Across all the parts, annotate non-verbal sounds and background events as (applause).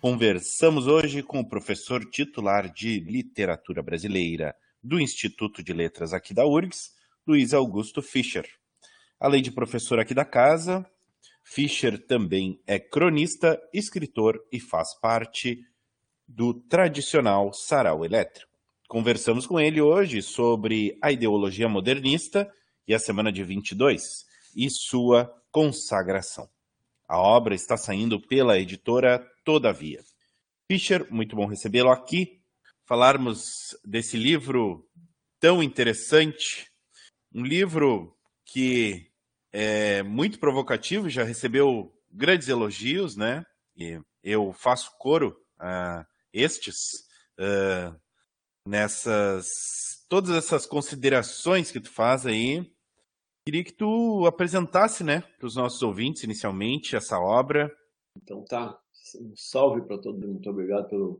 Conversamos hoje com o professor titular de Literatura Brasileira do Instituto de Letras aqui da URGS, Luiz Augusto Fischer. Além de professor aqui da casa, Fischer também é cronista, escritor e faz parte do tradicional Sarau Elétrico. Conversamos com ele hoje sobre a ideologia modernista e a semana de 22 e sua consagração. A obra está saindo pela editora Todavia. Fischer, muito bom recebê-lo aqui. Falarmos desse livro tão interessante, um livro que é muito provocativo, já recebeu grandes elogios, né? E eu faço coro a estes uh, nessas todas essas considerações que tu faz aí Queria que tu apresentasse, né, para os nossos ouvintes, inicialmente, essa obra. Então tá, um salve para todo mundo, muito obrigado pelo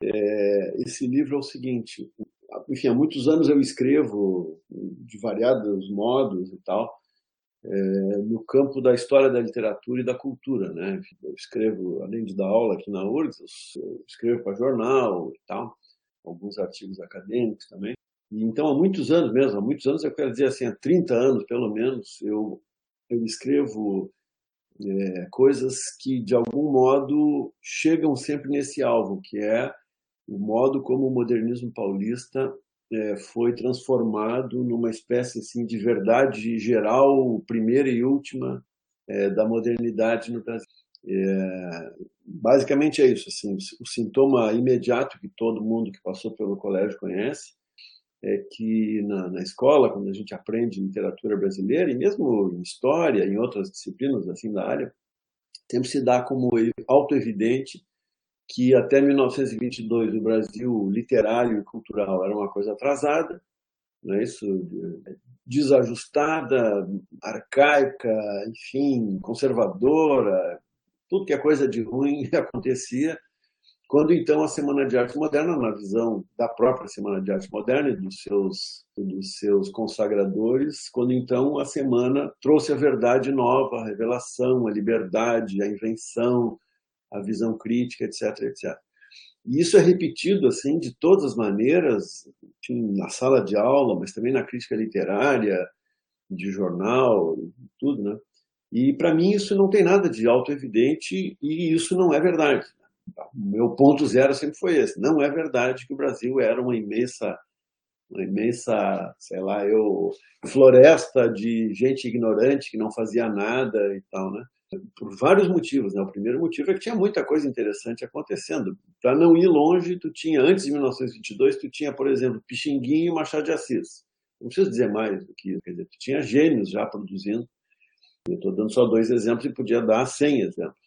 é, Esse livro é o seguinte, enfim, há muitos anos eu escrevo de variados modos e tal, é, no campo da história da literatura e da cultura, né? Eu escrevo, além de dar aula aqui na URGS, eu escrevo para jornal e tal, alguns artigos acadêmicos também. Então, há muitos anos mesmo, há muitos anos, eu quero dizer assim, há 30 anos pelo menos, eu, eu escrevo é, coisas que, de algum modo, chegam sempre nesse alvo, que é o modo como o modernismo paulista é, foi transformado numa espécie assim, de verdade geral, primeira e última, é, da modernidade no Brasil. É, basicamente é isso. Assim, o sintoma imediato que todo mundo que passou pelo colégio conhece é que na, na, escola, quando a gente aprende literatura brasileira, e mesmo em história, em outras disciplinas assim da área, sempre se dá como auto-evidente que até 1922 o Brasil literário e cultural era uma coisa atrasada, não é isso? desajustada, arcaica, enfim, conservadora, tudo que é coisa de ruim (laughs) acontecia quando então a Semana de Arte Moderna, na visão da própria Semana de Arte Moderna e dos seus, dos seus consagradores, quando então a semana trouxe a verdade nova, a revelação, a liberdade, a invenção, a visão crítica, etc, etc. E isso é repetido assim de todas as maneiras, enfim, na sala de aula, mas também na crítica literária, de jornal, tudo, né? E para mim isso não tem nada de auto-evidente e isso não é verdade. O meu ponto zero sempre foi esse. Não é verdade que o Brasil era uma imensa, uma imensa, sei lá, eu, floresta de gente ignorante que não fazia nada e tal, né? Por vários motivos, né? O primeiro motivo é que tinha muita coisa interessante acontecendo. Para não ir longe, tu tinha antes de 1922, tu tinha, por exemplo, Pixinguinha e Machado de Assis. Não preciso dizer mais do que isso. Quer dizer, tu tinha gênios já produzindo. Eu estou dando só dois exemplos e podia dar cem exemplos.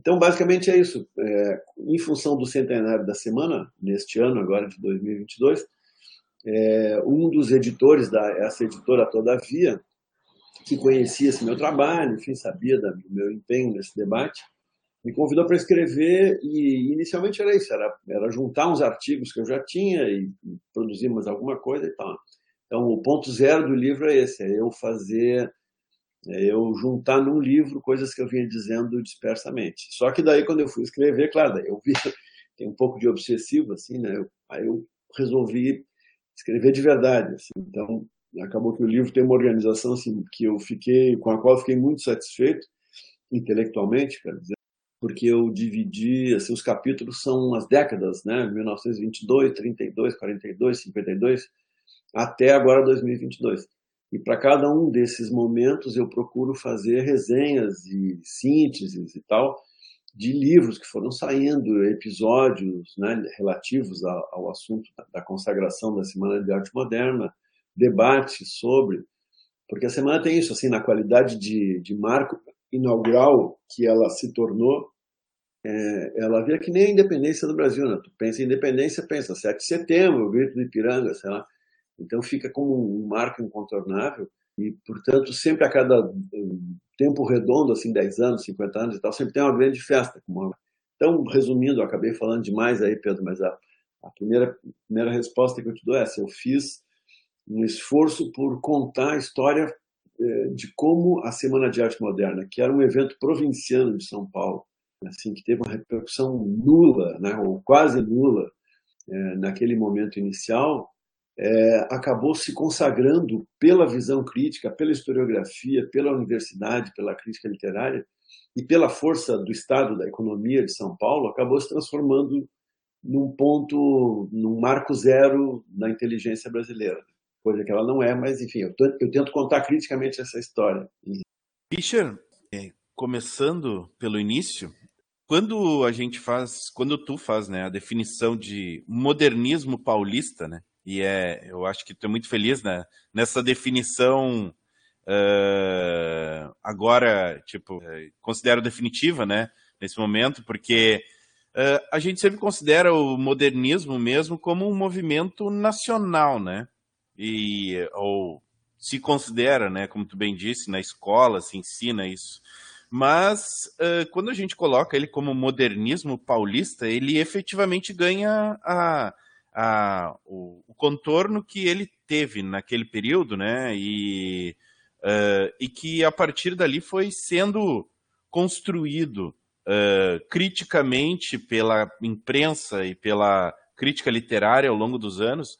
Então, basicamente é isso. É, em função do centenário da semana, neste ano agora de 2022, é, um dos editores da essa editora Todavia, que conhecia esse meu trabalho, enfim, sabia do meu empenho nesse debate, me convidou para escrever e inicialmente era isso, era, era juntar uns artigos que eu já tinha e produzir mais alguma coisa e tal. Então, o ponto zero do livro é esse, é eu fazer eu juntar num livro coisas que eu vinha dizendo dispersamente. Só que daí, quando eu fui escrever, claro, eu vi, (laughs) tem um pouco de obsessivo, assim, né? Aí eu resolvi escrever de verdade, assim. Então, acabou que o livro tem uma organização, assim, que eu fiquei, com a qual eu fiquei muito satisfeito, intelectualmente, quer dizer, porque eu dividi, assim, os capítulos são as décadas, né? 1922, 32, 42, 52, até agora 2022. E para cada um desses momentos eu procuro fazer resenhas e sínteses e tal de livros que foram saindo, episódios né, relativos ao, assunto da consagração da Semana de Arte Moderna, debates sobre, porque a semana tem isso, assim, na qualidade de, de marco inaugural que ela se tornou, é, ela via que nem a independência do Brasil, né? Tu pensa em independência, pensa 7 de setembro, o grito do Ipiranga, sei lá. Então fica como um marco incontornável e, portanto, sempre a cada tempo redondo, assim, 10 anos, 50 anos e tal, sempre tem uma grande festa. Então, resumindo, acabei falando demais aí, Pedro, mas a, a primeira, primeira resposta que eu te dou é essa. Eu fiz um esforço por contar a história é, de como a Semana de Arte Moderna, que era um evento provinciano de São Paulo, assim que teve uma repercussão nula, né, ou quase nula, é, naquele momento inicial, é, acabou se consagrando pela visão crítica, pela historiografia, pela universidade, pela crítica literária e pela força do Estado, da economia de São Paulo, acabou se transformando num ponto, num marco zero na inteligência brasileira. Coisa que ela não é, mas enfim, eu, eu tento contar criticamente essa história. Fischer, é, começando pelo início, quando a gente faz, quando tu faz, né, a definição de modernismo paulista, né, e é, eu acho que é muito feliz né, nessa definição uh, agora, tipo, considero definitiva, né, nesse momento, porque uh, a gente sempre considera o modernismo mesmo como um movimento nacional, né, e, ou se considera, né, como tu bem disse, na escola se ensina isso. Mas uh, quando a gente coloca ele como modernismo paulista, ele efetivamente ganha a, a, o, o, contorno que ele teve naquele período, né? E, uh, e que a partir dali foi sendo construído uh, criticamente pela imprensa e pela crítica literária ao longo dos anos.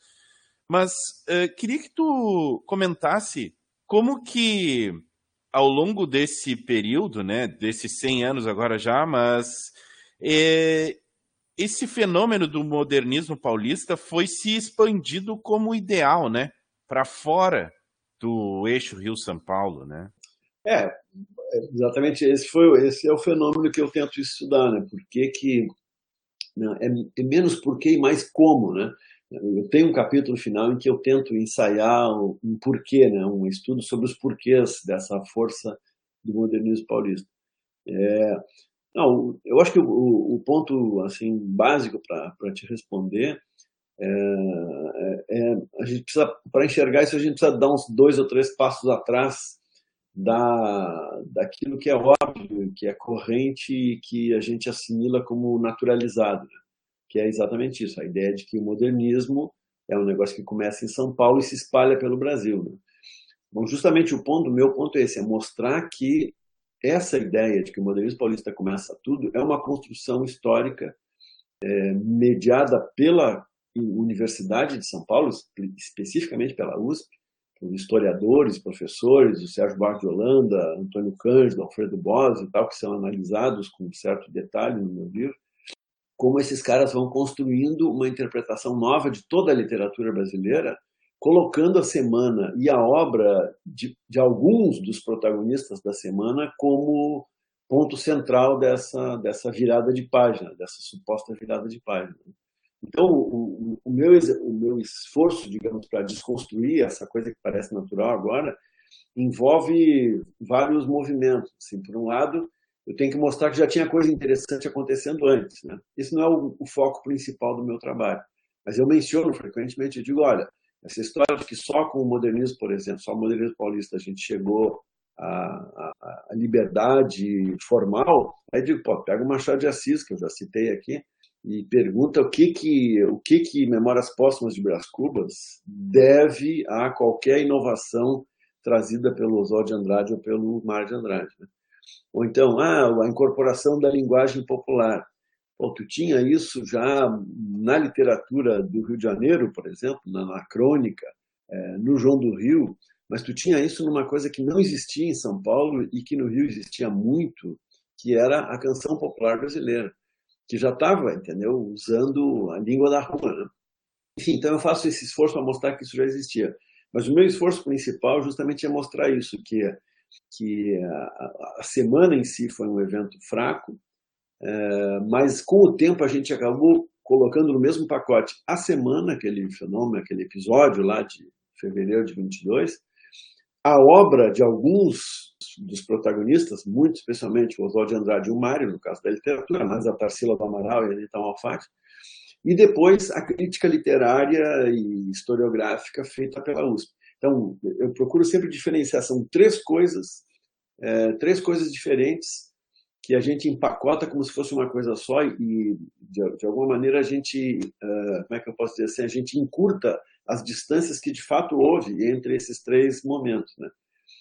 Mas uh, queria que tu comentasse como que ao longo desse período, né, desses 100 anos agora já, mas esse fenômeno do modernismo paulista foi se expandido como ideal, né? Para fora do eixo Rio-São Paulo, né? É, exatamente esse foi esse é o fenômeno que eu tento estudar, né? Por que que não, é, é, menos por que e mais como, né? Eu tenho um capítulo final em que eu tento ensaiar um porquê, né? Um estudo sobre os porquês dessa força do modernismo paulista. É, não, eu acho que o, o ponto assim básico para te responder é, é, é, a gente precisa para enxergar isso a gente precisa dar uns dois ou três passos atrás da daquilo que é óbvio, que é corrente e que a gente assimila como naturalizado, né? que é exatamente isso, a ideia de que o modernismo é um negócio que começa em São Paulo e se espalha pelo Brasil. Né? Bom, justamente o ponto, o meu ponto é esse, é mostrar que essa ideia de que o modernismo paulista começa tudo é uma construção histórica é, mediada pela Universidade de São Paulo, especificamente pela USP, por historiadores, professores, o Sérgio Barco de Holanda, Antônio Cândido, Alfredo Bose e tal, que são analisados com certo detalhe no meu livro, como esses caras vão construindo uma interpretação nova de toda a literatura brasileira colocando a semana e a obra de, de alguns dos protagonistas da semana como ponto central dessa, dessa virada de página, dessa suposta virada de página. Então, o, o, meu, o meu esforço, digamos, para desconstruir essa coisa que parece natural agora, envolve vários movimentos. Assim, por um lado, eu tenho que mostrar que já tinha coisa interessante acontecendo antes. Né? Isso não é o, o foco principal do meu trabalho. Mas eu menciono frequentemente, eu digo, olha, essa história de que só com o modernismo, por exemplo, só o modernismo paulista a gente chegou à, à, à liberdade formal, aí digo, pô, pega o Machado de Assis, que eu já citei aqui, e pergunta o que que, o que, que Memórias Póstumas de Brás Cubas deve a qualquer inovação trazida pelo Oswald de Andrade ou pelo Mar de Andrade. Né? Ou então, ah, a incorporação da linguagem popular. Bom, tu tinha isso já na literatura do Rio de Janeiro, por exemplo, na, na crônica, é, no João do Rio, mas tu tinha isso numa coisa que não existia em São Paulo e que no Rio existia muito, que era a canção popular brasileira, que já estava, entendeu, usando a língua da rua. Né? Enfim, então eu faço esse esforço para mostrar que isso já existia. Mas o meu esforço principal justamente é mostrar isso, que, que a, a semana em si foi um evento fraco, é, mas com o tempo a gente acabou colocando no mesmo pacote a semana, aquele fenômeno, aquele episódio lá de fevereiro de 22, a obra de alguns dos protagonistas, muito especialmente o Oswald de Andrade e o Mário, no caso da literatura, mas a Tarsila do Amaral e a Anitta Malfatti, e depois a crítica literária e historiográfica feita pela USP. Então, eu procuro sempre diferenciar, são três coisas, é, três coisas diferentes que a gente empacota como se fosse uma coisa só e, de, de alguma maneira, a gente, uh, como é que eu posso dizer assim, a gente encurta as distâncias que de fato houve entre esses três momentos. Né?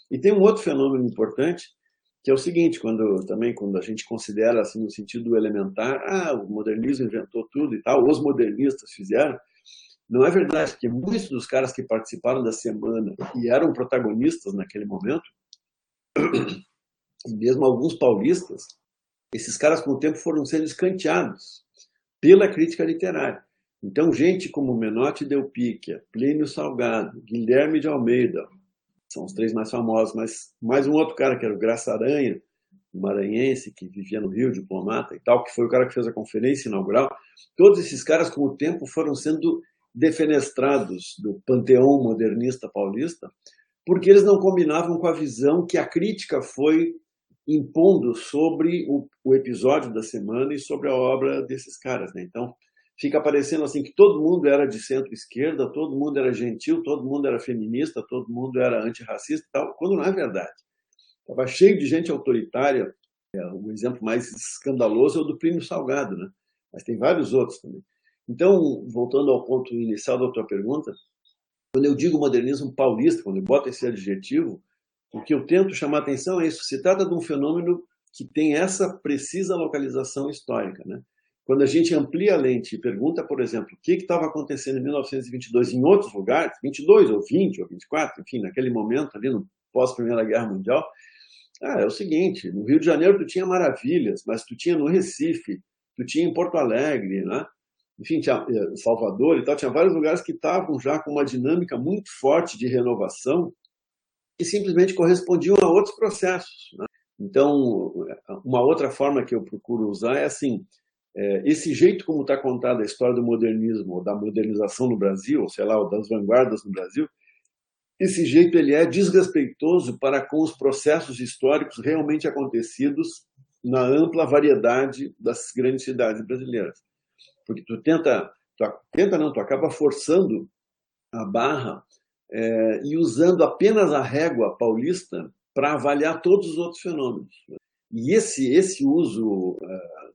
E tem um outro fenômeno importante, que é o seguinte, quando também quando a gente considera assim no sentido elementar, ah, o modernismo inventou tudo e tal, os modernistas fizeram, não é verdade, porque muitos dos caras que participaram da semana e eram protagonistas naquele momento, (coughs) e mesmo alguns paulistas, esses caras com o tempo foram sendo escanteados pela crítica literária. Então, gente como Menotti Del Picchia, Plínio Salgado, Guilherme de Almeida, são os três mais famosos, mas mais um outro cara que era o Graça Aranha, maranhense que vivia no Rio, diplomata e tal, que foi o cara que fez a conferência inaugural. Todos esses caras, com o tempo, foram sendo defenestrados do panteão modernista paulista, porque eles não combinavam com a visão que a crítica foi impondo sobre o, o episódio da semana e sobre a obra desses caras. Né? Então, fica parecendo assim que todo mundo era de centro-esquerda, todo mundo era gentil, todo mundo era feminista, todo mundo era antirracista e tal, quando não é verdade. Estava cheio de gente autoritária. É, o exemplo mais escandaloso é o do Primo Salgado, né? mas tem vários outros também. Então, voltando ao ponto inicial da tua pergunta, quando eu digo modernismo paulista, quando eu boto esse adjetivo, o que eu tento chamar atenção é isso. Se trata de um fenômeno que tem essa precisa localização histórica. Né? Quando a gente amplia a lente e pergunta, por exemplo, o que estava acontecendo em 1922 em outros lugares, 22 ou 20 ou 24, enfim, naquele momento ali no pós-Primeira Guerra Mundial, ah, é o seguinte, no Rio de Janeiro tu tinha maravilhas, mas tu tinha no Recife, tu tinha em Porto Alegre, né? enfim, tinha eh, Salvador e tal, tinha vários lugares que estavam já com uma dinâmica muito forte de renovação e simplesmente correspondiam a outros processos. Né? Então, uma outra forma que eu procuro usar é assim, é, esse jeito como está contada a história do modernismo, ou da modernização no Brasil, ou sei lá, ou das vanguardas no Brasil, esse jeito ele é desrespeitoso para com os processos históricos realmente acontecidos na ampla variedade das grandes cidades brasileiras. Porque tu tenta, tu tenta não, tu acaba forçando a barra é, e usando apenas a régua paulista para avaliar todos os outros fenômenos. E esse, esse uso uh,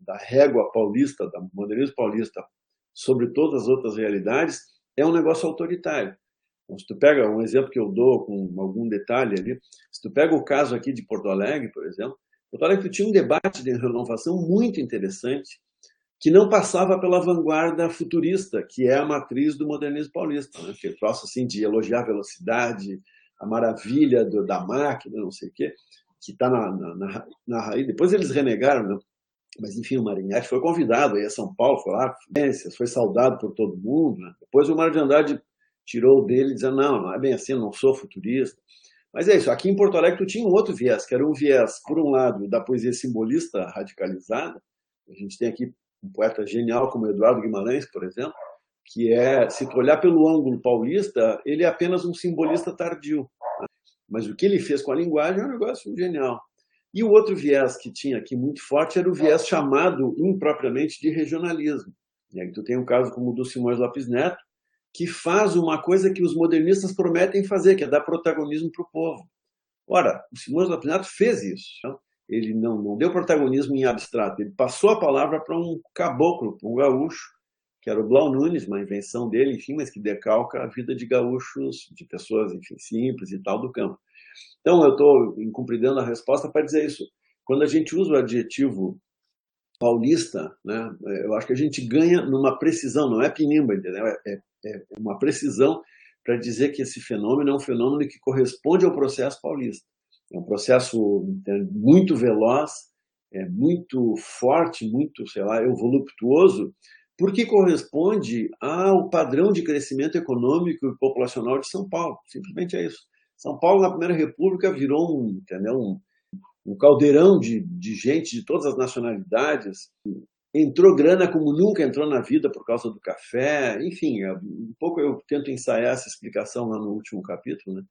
da régua paulista, da modernismo paulista, sobre todas as outras realidades, é um negócio autoritário. Então, se tu pega um exemplo que eu dou com algum detalhe ali, se tu pega o caso aqui de Porto Alegre, por exemplo, Porto Alegre tinha um debate de renovação muito interessante, que não passava pela vanguarda futurista, que é a matriz do modernismo paulista, né? que é troço assim de elogiar a velocidade, a maravilha do, da máquina, não sei o quê que está na, na, na, raiz. Depois eles renegaram, né? mas enfim, o Marinhetti foi convidado aí a São Paulo, foi lá, foi saudado por todo mundo. Né? Depois o Mário de Andrade tirou dele, dizendo: não, não é bem assim, não sou futurista. Mas é isso, aqui em Porto Alegre tu tinha um outro viés, que era um viés, por um lado, da poesia simbolista radicalizada. A gente tem aqui um poeta genial como Eduardo Guimarães, por exemplo, que é, se tu olhar pelo ângulo paulista, ele é apenas um simbolista tardio. Mas o que ele fez com a linguagem é um negócio genial. E o outro viés que tinha aqui muito forte era o viés chamado impropriamente de regionalismo. E aí tu tem um caso como o do Simões Lopes Neto, que faz uma coisa que os modernistas prometem fazer, que é dar protagonismo para o povo. Ora, o Simões Lopes Neto fez isso. Ele não, não deu protagonismo em abstrato, ele passou a palavra para um caboclo, para um gaúcho, que era o Blau Nunes, uma invenção dele, enfim, mas que decalca a vida de gaúchos, de pessoas, enfim, simples e tal do campo. Então, eu estou incumpridando a resposta para dizer isso. Quando a gente usa o adjetivo paulista, né, eu acho que a gente ganha numa precisão, não é pinimba, entendeu? É, é, é uma precisão para dizer que esse fenômeno é um fenômeno que corresponde ao processo paulista. É um processo muito veloz, é muito forte, muito, sei lá, voluptuoso, porque corresponde ao padrão de crescimento econômico e populacional de São Paulo. Simplesmente é isso. São Paulo, na Primeira República, virou um, entendeu? um, um caldeirão de, de gente de todas as nacionalidades. Entrou grana como nunca entrou na vida por causa do café. Enfim, é, um pouco eu tento ensaiar essa explicação lá no último capítulo. Né?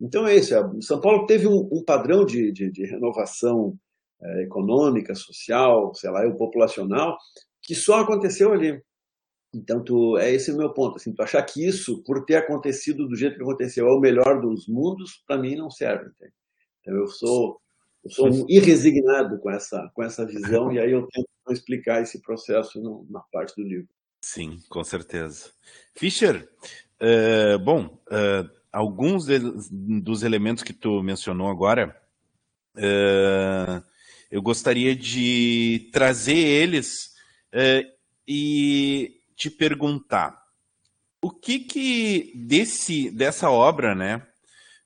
Então é isso. São Paulo teve um, um padrão de, de, de renovação é, econômica, social, sei lá, populacional, que só aconteceu ali. Então, tu, é esse o meu ponto. Assim, tu achar que isso, por ter acontecido do jeito que aconteceu, é o melhor dos mundos, para mim não serve. Então, eu sou, eu sou um irresignado com essa, com essa visão, e aí eu tento explicar esse processo no, na parte do livro. Sim, com certeza. Fischer, uh, bom, uh, alguns de, dos elementos que tu mencionou agora, uh, eu gostaria de trazer eles e te perguntar o que que desse dessa obra, né?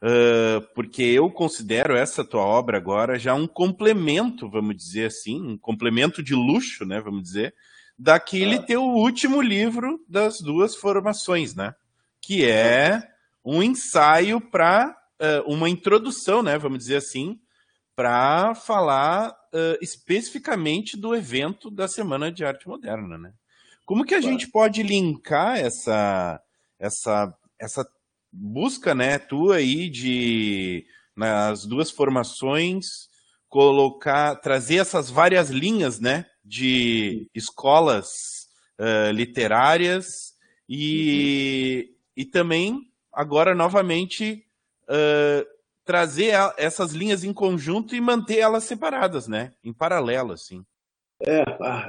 Uh, porque eu considero essa tua obra agora já um complemento, vamos dizer assim, um complemento de luxo, né? Vamos dizer, daquele ah. teu último livro das duas formações, né? Que é um ensaio para uh, uma introdução, né? Vamos dizer assim, para falar uh, especificamente do evento da Semana de Arte Moderna, né? Como que a claro. gente pode linkar essa, essa, essa busca, né, tua aí de nas duas formações colocar, trazer essas várias linhas, né, de escolas uh, literárias e, uhum. e também agora novamente uh, trazer essas linhas em conjunto e manter elas separadas, né, em paralelo, assim. É, ah,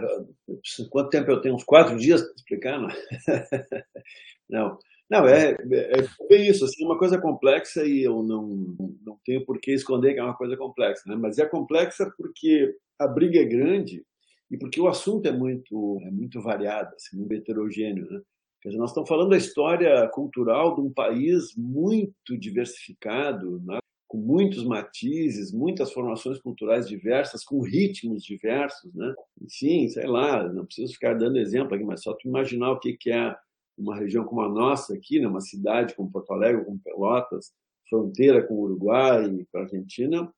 quanto tempo eu tenho? Uns quatro dias para explicar? Não, (laughs) não, não é, é, é, bem isso. Assim, é uma coisa complexa e eu não, não tenho por que esconder que é uma coisa complexa. Né? Mas é complexa porque a briga é grande e porque o assunto é muito, é muito variado, assim, muito heterogêneo. Né? Quer dizer, nós estamos falando da história cultural de um país muito diversificado, né? com muitos matizes, muitas formações culturais diversas, com ritmos diversos, né? Sim, sei lá, não preciso ficar dando exemplo aqui, mas só tu imaginar o que que é uma região como a nossa aqui, né? uma cidade como Porto Alegre, como Pelotas, fronteira com o Uruguai com a Argentina,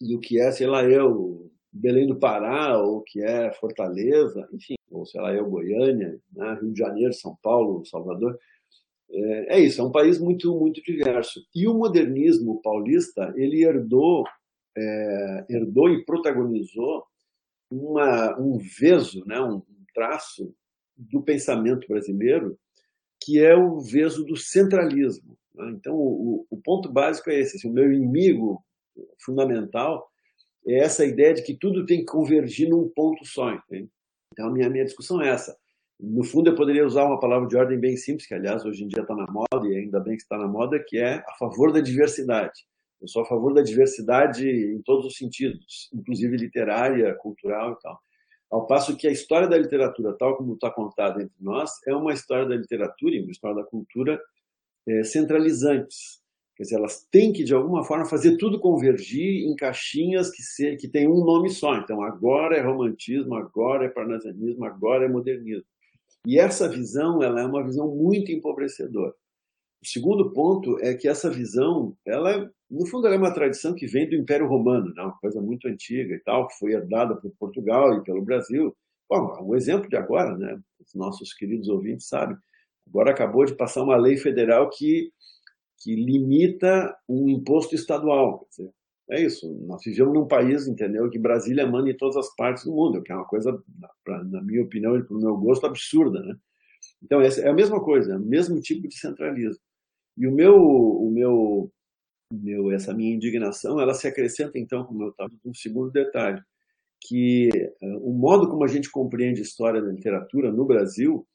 e o que é, sei lá, eu, Belém do Pará, ou que é Fortaleza, enfim, ou sei lá, eu, Goiânia, né? Rio de Janeiro, São Paulo, Salvador. É, é, isso, é um país muito, muito diverso. E o modernismo paulista, ele herdou, é, herdou e protagonizou uma, um veso, né, um traço do pensamento brasileiro, que é o veso do centralismo. Né? Então, o, o, ponto básico é esse: assim, o meu inimigo fundamental é essa ideia de que tudo tem que convergir num ponto só. Entende? Então, a minha, minha discussão é essa. No fundo, eu poderia usar uma palavra de ordem bem simples, que aliás hoje em dia está na moda, e ainda bem que está na moda, que é a favor da diversidade. Eu sou a favor da diversidade em todos os sentidos, inclusive literária, cultural e tal. Ao passo que a história da literatura, tal como está contada entre nós, é uma história da literatura e uma história da cultura é, centralizantes. Quer dizer, elas têm que, de alguma forma, fazer tudo convergir em caixinhas que, se, que têm um nome só. Então, agora é romantismo, agora é parnasianismo, agora é modernismo. E essa visão, ela é uma visão muito empobrecedora. O segundo ponto é que essa visão, ela, no fundo, ela é uma tradição que vem do Império Romano, né? uma coisa muito antiga e tal, que foi herdada por Portugal e pelo Brasil. Bom, um exemplo de agora, né? Os nossos queridos ouvintes sabem. Agora acabou de passar uma lei federal que, que limita um imposto estadual. Dizer, é isso. Nós vivemos num país, entendeu, que Brasília manda em todas as partes do mundo, que é uma coisa, pra, na minha opinião e para o meu gosto, absurda, né? Então, é a mesma coisa, é o mesmo tipo de centralismo. E o meu, o meu, meu, essa minha indignação, ela se acrescenta, então, como eu estava, um segundo detalhe, que uh, o modo como a gente compreende história da literatura no Brasil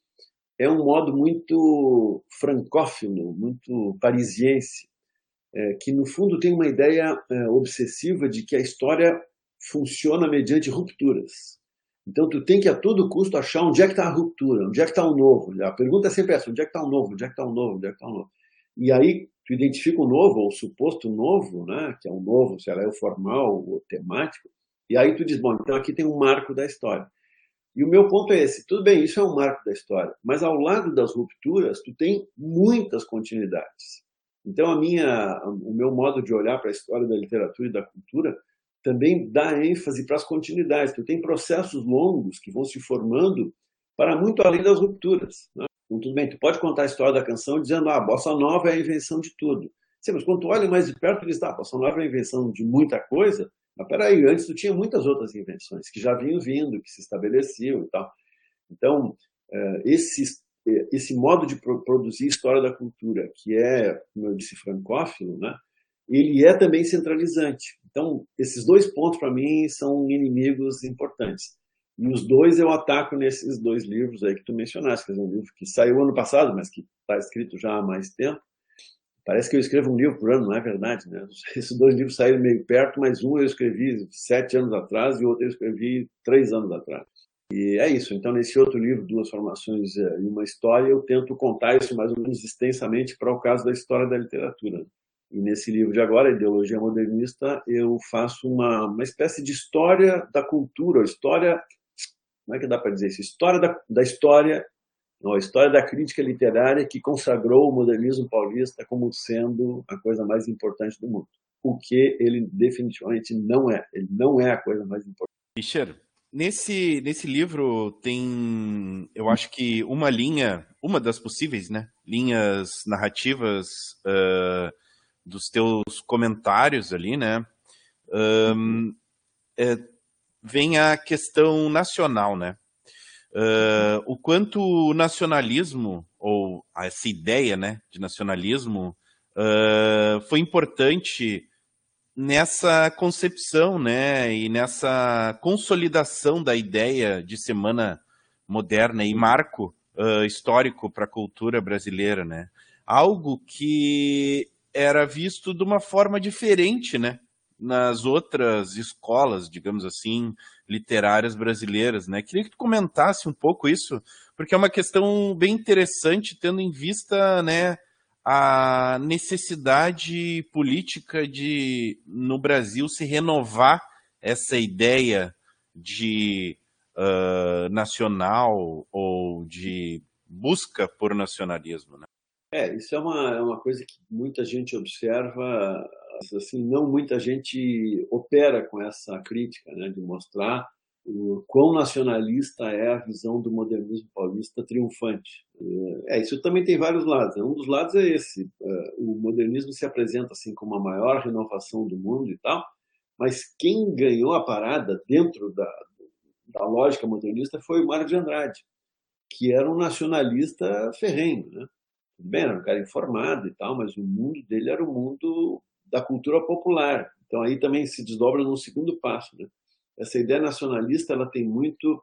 é um modo muito francófilo, muito parisiense, é, que no fundo tem uma ideia é, obsessiva de que a história funciona mediante rupturas. Então tu tem que a todo custo achar onde é que está a ruptura, onde é que está o novo. A pergunta é sempre essa, onde é que está o novo, onde é que está o novo, onde é que está o novo. E aí tu identifica o novo, ou o suposto novo, né, que é o novo, se ela é o formal o temático, e aí tu diz, bom, então aqui tem um marco da história. E o meu ponto é esse, tudo bem, isso é um marco da história, mas ao lado das rupturas, tu tem muitas continuidades. Então, a minha, o meu modo de olhar para a história da literatura e da cultura também dá ênfase para as continuidades. Tu tem processos longos que vão se formando para muito além das rupturas. Né? Então, tudo bem, tu pode contar a história da canção dizendo ah, a bossa nova é a invenção de tudo. Sim, mas quando tu olha mais de perto, diz, tá, a bossa nova é a invenção de muita coisa, mas peraí, antes tu tinha muitas outras invenções que já vinham vindo, que se estabeleciam e tal. Então, é, esse, é, esse modo de produzir história da cultura, que é, como eu disse, francófilo, né, ele é também centralizante. Então, esses dois pontos, para mim, são inimigos importantes. E os dois eu ataco nesses dois livros aí que tu mencionaste, que é um livro que saiu ano passado, mas que está escrito já há mais tempo. Parece que eu escrevo um livro por ano, não é verdade, né? Esses (laughs) dois livros saíram meio perto, mas um eu escrevi sete anos atrás e o outro eu escrevi três anos atrás. E é isso. Então, nesse outro livro, Duas Formações e uma História, eu tento contar isso mais ou menos extensamente para o caso da história da literatura. E nesse livro de agora, Ideologia Modernista, eu faço uma, uma espécie de história da cultura, história como é que dá para dizer isso? História da, da história, a história da crítica literária que consagrou o modernismo paulista como sendo a coisa mais importante do mundo. O que ele definitivamente não é. Ele não é a coisa mais importante. Fischer, nesse, nesse livro tem, eu acho que uma linha, uma das possíveis, né, linhas narrativas uh, dos teus comentários ali, né, um, é, vem a questão nacional, né? Uh, o quanto o nacionalismo, ou essa ideia né, de nacionalismo, uh, foi importante nessa concepção né, e nessa consolidação da ideia de semana moderna e marco uh, histórico para a cultura brasileira. Né? Algo que era visto de uma forma diferente, né? nas outras escolas, digamos assim, literárias brasileiras, né? Queria que tu comentasse um pouco isso, porque é uma questão bem interessante, tendo em vista, né, a necessidade política de, no Brasil, se renovar essa ideia de uh, nacional ou de busca por nacionalismo, né? É, isso é uma, é uma coisa que muita gente observa assim, não muita gente opera com essa crítica, né, de mostrar o quão nacionalista é a visão do modernismo paulista triunfante. É, isso também tem vários lados. Um dos lados é esse: é, o modernismo se apresenta assim como a maior renovação do mundo e tal, mas quem ganhou a parada dentro da, da lógica modernista foi o Mário de Andrade, que era um nacionalista ferrenho, né? Bem, era um cara informado e tal, mas o mundo dele era o mundo da cultura popular. Então aí também se desdobra num segundo passo. Né? Essa ideia nacionalista ela tem muito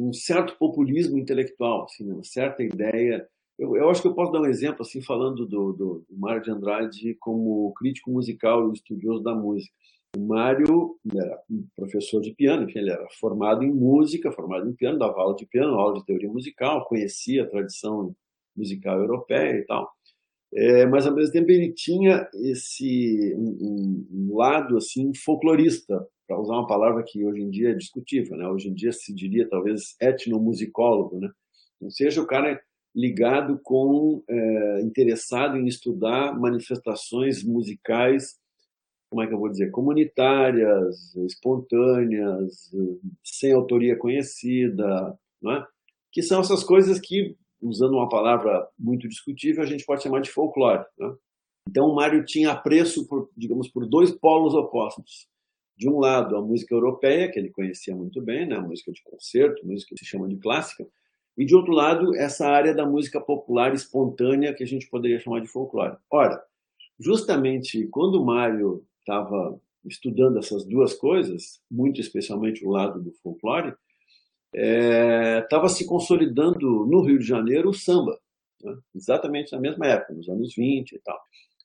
um certo populismo intelectual, assim, uma certa ideia. Eu, eu, acho que eu posso dar um exemplo assim falando do, do, do Mário de Andrade como crítico musical e estudioso da música. O Mário era professor de piano, enfim, ele era formado em música, formado em piano, dava aula de piano, aula de teoria musical, conhecia a tradição musical europeia e tal. É, mas ao mesmo tempo ele tinha esse um, um lado assim folclorista, para usar uma palavra que hoje em dia é discutível, né? Hoje em dia se diria talvez etnomusicólogo, né? Ou seja, o cara ligado com é, interessado em estudar manifestações musicais, como é que eu vou dizer, comunitárias, espontâneas, sem autoria conhecida, é? que são essas coisas que usando uma palavra muito discutível, a gente pode chamar de folclore. Né? Então, o Mário tinha apreço, por, digamos, por dois polos opostos. De um lado, a música europeia, que ele conhecia muito bem, né? a música de concerto, música que se chama de clássica, e de outro lado, essa área da música popular espontânea, que a gente poderia chamar de folclore. Ora, justamente quando o Mário estava estudando essas duas coisas, muito especialmente o lado do folclore, estava é, se consolidando no Rio de Janeiro o samba, né? exatamente na mesma época, nos anos 20 e tal.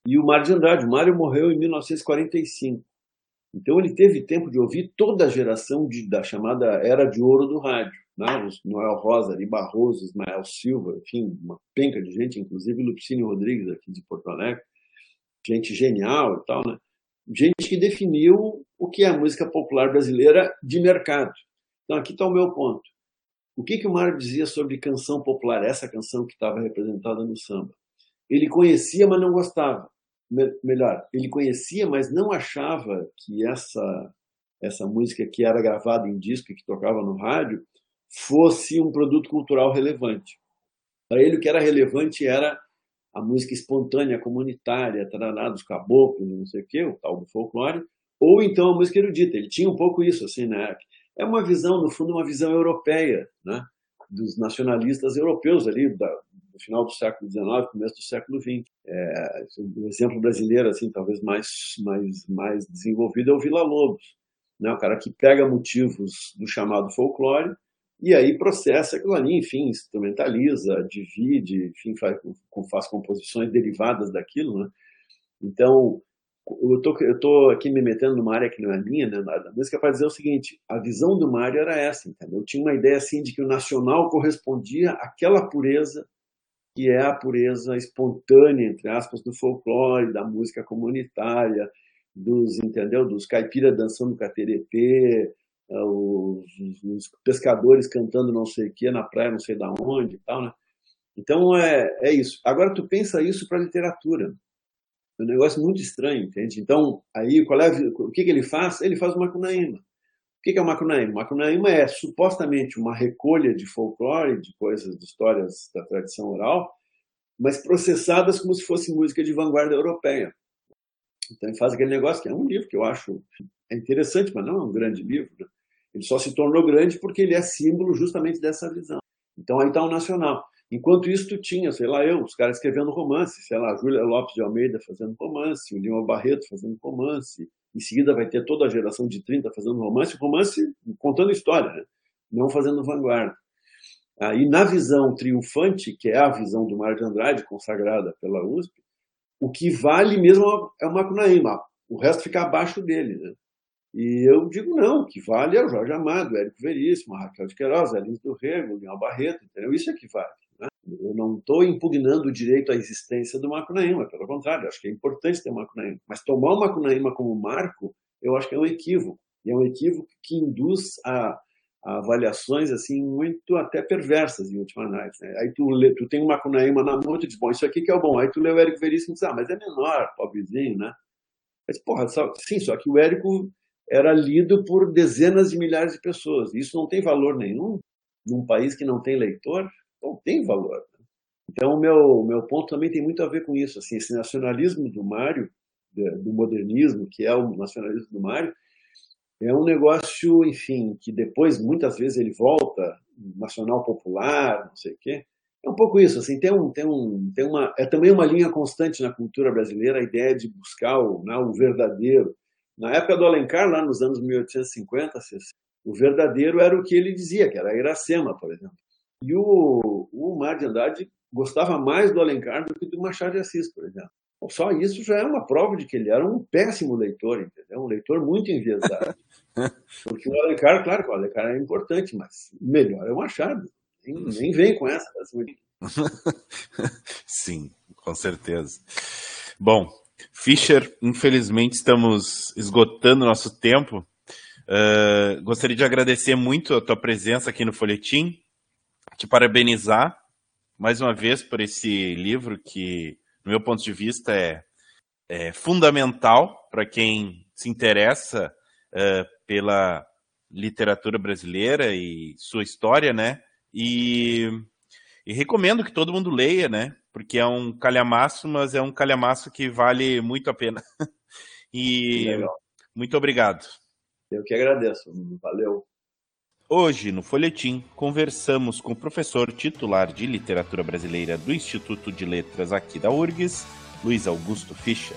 E o Mário de Andrade, o Mário morreu em 1945. Então ele teve tempo de ouvir toda a geração de, da chamada Era de Ouro do rádio. Né? Noel Rosa, Ari Barroso, Ismael Silva, enfim, uma penca de gente, inclusive Lupicínio Rodrigues aqui de Porto Alegre, gente genial e tal, né? Gente que definiu o que é a música popular brasileira de mercado. Então, aqui está o meu ponto. O que, que o Mário dizia sobre canção popular, essa canção que estava representada no samba? Ele conhecia, mas não gostava. Melhor, ele conhecia, mas não achava que essa, essa música que era gravada em disco e que tocava no rádio fosse um produto cultural relevante. Para ele, o que era relevante era a música espontânea, comunitária, tarará, dos caboclos, não sei o quê, o tal do folclore, ou então a música erudita. Ele tinha um pouco isso, assim, né? É uma visão, no fundo, uma visão europeia, né? Dos nacionalistas europeus ali, da, do final do século XIX, começo do século XX. É, um exemplo brasileiro, assim, talvez mais, mais, mais desenvolvido é o Vila Lobos, né? O cara que pega motivos do chamado folclore e aí processa aquilo ali, enfim, instrumentaliza, divide, enfim, faz, faz composições derivadas daquilo, né? Então, eu tô, eu tô aqui me metendo numa área que não é minha, né, da música, para dizer o seguinte, a visão do Mário era essa, entendeu? Eu tinha uma ideia, assim, de que o nacional correspondia àquela pureza que é a pureza espontânea, entre aspas, do folclore, da música comunitária, dos, entendeu? Dos caipiras dançando caterepê, é, os, os, pescadores cantando não sei o que na praia, não sei da onde e tal, né? Então é, é isso. Agora tu pensa isso para literatura. É um negócio muito estranho, entende? Então, aí, qual é, o que, que ele faz? Ele faz o Macunaíma. O que, que é o Macunaíma? O Macunaíma é supostamente uma recolha de folclore, de coisas, de histórias da tradição oral, mas processadas como se fosse música de vanguarda europeia. Então ele faz aquele negócio que é um livro que eu acho é interessante, mas não é um grande livro. Né? Ele só se tornou grande porque ele é símbolo justamente dessa visão. Então aí está o nacional. Enquanto isso, tu tinha, sei lá, eu, os caras escrevendo romance, sei lá, Júlia Lopes de Almeida fazendo romance, o Lima Barreto fazendo romance, em seguida vai ter toda a geração de 30 fazendo romance, romance contando história, né? não fazendo vanguarda. Aí, na visão triunfante, que é a visão do Mário de Andrade, consagrada pela USP, o que vale mesmo é o Macunaíma, o resto fica abaixo dele. Né? E eu digo não, o que vale é o Jorge Amado, Érico Veríssimo, Raquel de Queiroz, a Lins do Rego, o Leão Barreto, entendeu? Isso é que vale. Eu não estou impugnando o direito à existência do Macunaíma, pelo contrário, acho que é importante ter o Macunaíma. Mas tomar o Macunaíma como marco, eu acho que é um equívoco. E é um equívoco que induz a, a avaliações assim muito até perversas em última análise. Né? Aí tu, lê, tu tem uma Macunaíma na mão e tu diz, bom, isso aqui que é o bom. Aí tu lê o Érico Veríssimo e diz, ah, mas é menor, pobrezinho, né? Mas, porra, só, sim, só que o Érico era lido por dezenas de milhares de pessoas. Isso não tem valor nenhum num país que não tem leitor. Não tem valor. Então, o meu, meu ponto também tem muito a ver com isso. Assim, esse nacionalismo do Mário, do modernismo, que é o nacionalismo do Mário, é um negócio, enfim, que depois, muitas vezes, ele volta, nacional popular, não sei o quê. É um pouco isso, assim, tem, um, tem, um, tem uma, é também uma linha constante na cultura brasileira a ideia de buscar o, né, o verdadeiro, na época do Alencar, lá nos anos 1850, o verdadeiro era o que ele dizia, que era Iracema, por exemplo. E o, o Mar de Andrade gostava mais do Alencar do que do Machado de Assis, por exemplo. Só isso já é uma prova de que ele era um péssimo leitor, entendeu? Um leitor muito enviesado. (laughs) Porque o Alencar, claro que o Alencar é importante, mas melhor é o Machado. Nem, nem vem com essa. (laughs) Sim, com certeza. Bom, Fischer, infelizmente estamos esgotando nosso tempo. Uh, gostaria de agradecer muito a tua presença aqui no Folhetim, te parabenizar mais uma vez por esse livro que, no meu ponto de vista, é, é fundamental para quem se interessa uh, pela literatura brasileira e sua história, né? E, e recomendo que todo mundo leia, né? porque é um calhamaço, mas é um calhamaço que vale muito a pena. (laughs) e Legal. muito obrigado. Eu que agradeço. Valeu. Hoje, no Folhetim, conversamos com o professor titular de Literatura Brasileira do Instituto de Letras aqui da URGS, Luiz Augusto Fischer.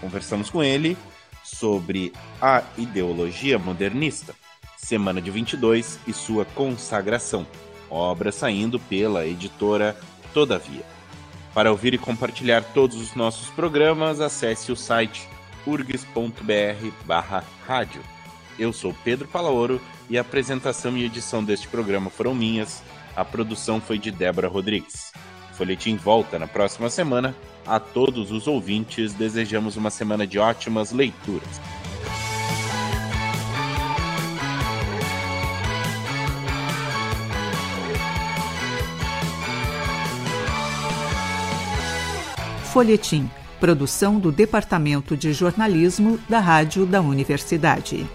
Conversamos com ele sobre a ideologia modernista, Semana de 22 e sua consagração, obra saindo pela editora Todavia. Para ouvir e compartilhar todos os nossos programas, acesse o site urgs.br/rádio. Eu sou Pedro Palaoro e a apresentação e edição deste programa foram minhas. A produção foi de Débora Rodrigues. Folhetim volta na próxima semana. A todos os ouvintes, desejamos uma semana de ótimas leituras. Folhetim, produção do Departamento de Jornalismo da Rádio da Universidade.